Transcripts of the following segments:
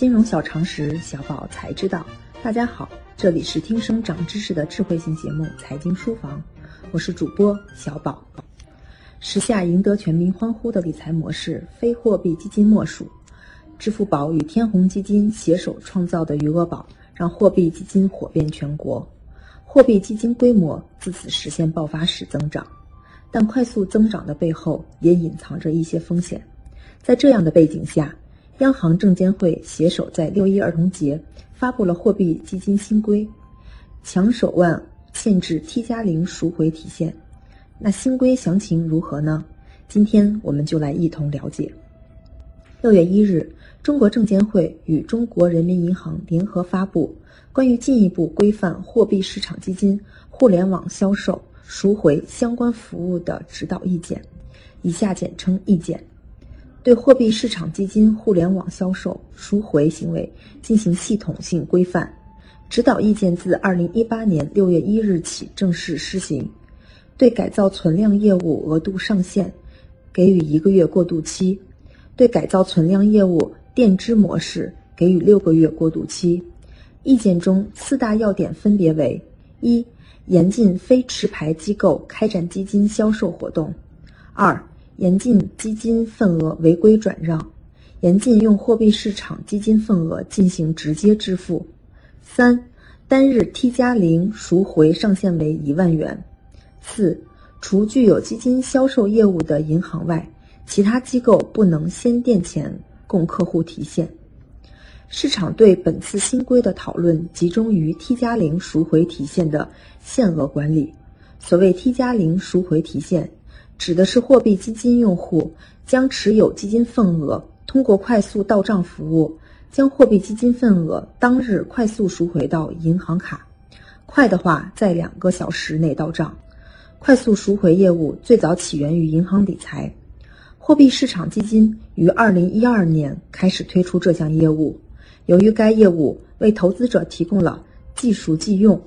金融小常识，小宝才知道。大家好，这里是听声长知识的智慧型节目《财经书房》，我是主播小宝。时下赢得全民欢呼的理财模式，非货币基金莫属。支付宝与天弘基金携手创造的余额宝，让货币基金火遍全国，货币基金规模自此实现爆发式增长。但快速增长的背后，也隐藏着一些风险。在这样的背景下，央行证监会携手在六一儿童节发布了货币基金新规，强手腕限制 T 加零赎回提现。那新规详情如何呢？今天我们就来一同了解。六月一日，中国证监会与中国人民银行联合发布关于进一步规范货币市场基金互联网销售赎回相关服务的指导意见，以下简称意见。对货币市场基金互联网销售赎回行为进行系统性规范，指导意见自二零一八年六月一日起正式施行。对改造存量业务额度上限给予一个月过渡期，对改造存量业务垫支模式给予六个月过渡期。意见中四大要点分别为：一、严禁非持牌机构开展基金销售活动；二、严禁基金份额违规转让，严禁用货币市场基金份额进行直接支付。三、单日 T 加零赎回上限为一万元。四、除具有基金销售业务的银行外，其他机构不能先垫钱供客户提现。市场对本次新规的讨论集中于 T 加零赎回提现的限额管理。所谓 T 加零赎回提现。指的是货币基金用户将持有基金份额通过快速到账服务，将货币基金份额当日快速赎回到银行卡，快的话在两个小时内到账。快速赎回业务最早起源于银行理财，货币市场基金于二零一二年开始推出这项业务。由于该业务为投资者提供了即赎即用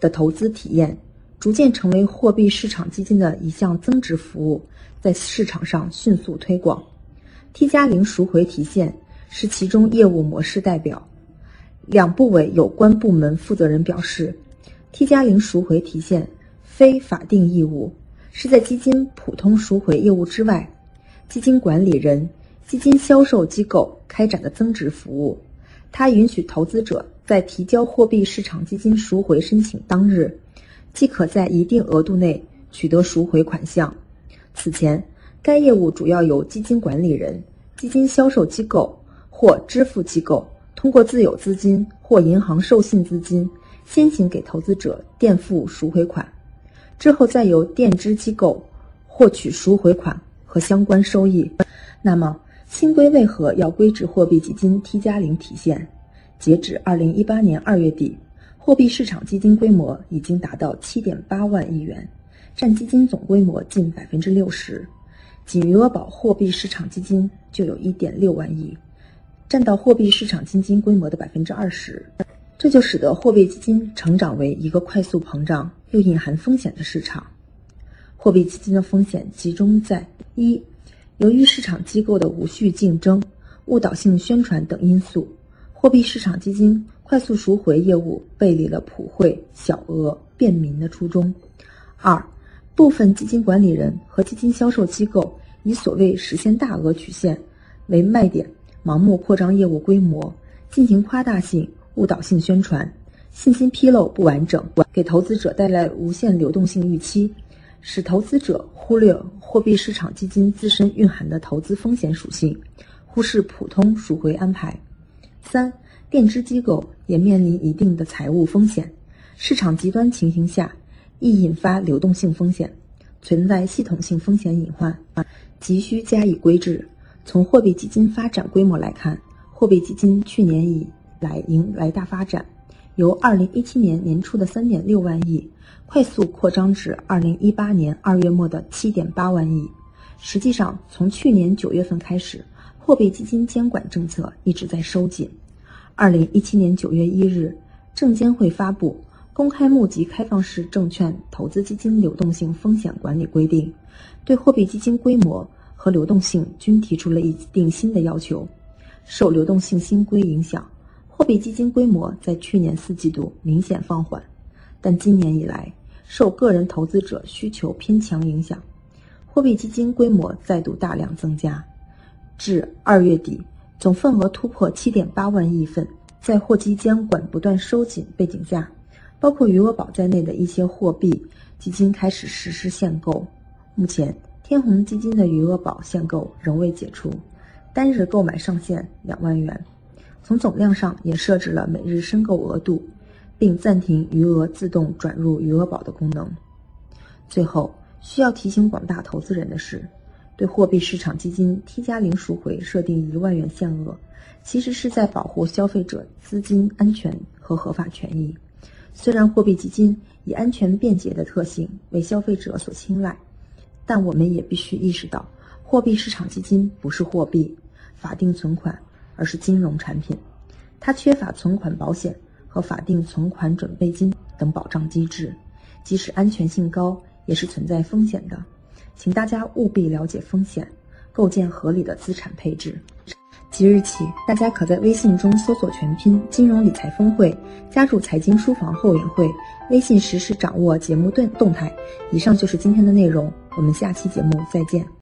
的投资体验。逐渐成为货币市场基金的一项增值服务，在市场上迅速推广。T 加零赎回提现是其中业务模式代表。两部委有关部门负责人表示，T 加零赎回提现非法定义务，是在基金普通赎回业务之外，基金管理人、基金销售机构开展的增值服务。它允许投资者在提交货币市场基金赎回申请当日。即可在一定额度内取得赎回款项。此前，该业务主要由基金管理人、基金销售机构或支付机构通过自有资金或银行授信资金，先行给投资者垫付赎回款，之后再由垫支机构获取赎回款和相关收益。那么，新规为何要规制货币基金 T 加零体现？截止二零一八年二月底。货币市场基金规模已经达到七点八万亿元，占基金总规模近百分之六十。仅余额宝货币市场基金就有一点六万亿，占到货币市场基金规模的百分之二十。这就使得货币基金成长为一个快速膨胀又隐含风险的市场。货币基金的风险集中在一，由于市场机构的无序竞争、误导性宣传等因素，货币市场基金。快速赎回业务背离了普惠、小额、便民的初衷。二，部分基金管理人和基金销售机构以所谓实现大额曲线为卖点，盲目扩张业务规模，进行夸大性、误导性宣传，信息披露不完整，给投资者带来无限流动性预期，使投资者忽略货币市场基金自身蕴含的投资风险属性，忽视普通赎回安排。三。垫支机构也面临一定的财务风险，市场极端情形下易引发流动性风险，存在系统性风险隐患，急需加以规制。从货币基金发展规模来看，货币基金去年以来迎来大发展，由二零一七年年初的三点六万亿快速扩张至二零一八年二月末的七点八万亿。实际上，从去年九月份开始，货币基金监管政策一直在收紧。二零一七年九月一日，证监会发布《公开募集开放式证券投资基金流动性风险管理规定》，对货币基金规模和流动性均提出了一定新的要求。受流动性新规影响，货币基金规模在去年四季度明显放缓，但今年以来，受个人投资者需求偏强影响，货币基金规模再度大量增加，至二月底，总份额突破七点八万亿份。在货基监管不断收紧背景下，包括余额宝在内的一些货币基金开始实施限购。目前，天弘基金的余额宝限购仍未解除，单日购买上限两万元。从总量上也设置了每日申购额度，并暂停余额自动转入余额宝的功能。最后，需要提醒广大投资人的是，对货币市场基金 T 加零赎回设定一万元限额。其实是在保护消费者资金安全和合法权益。虽然货币基金以安全便捷的特性为消费者所青睐，但我们也必须意识到，货币市场基金不是货币、法定存款，而是金融产品，它缺乏存款保险和法定存款准备金等保障机制，即使安全性高，也是存在风险的。请大家务必了解风险，构建合理的资产配置。即日起，大家可在微信中搜索全拼“金融理财峰会”，加入财经书房后援会，微信实时掌握节目动动态。以上就是今天的内容，我们下期节目再见。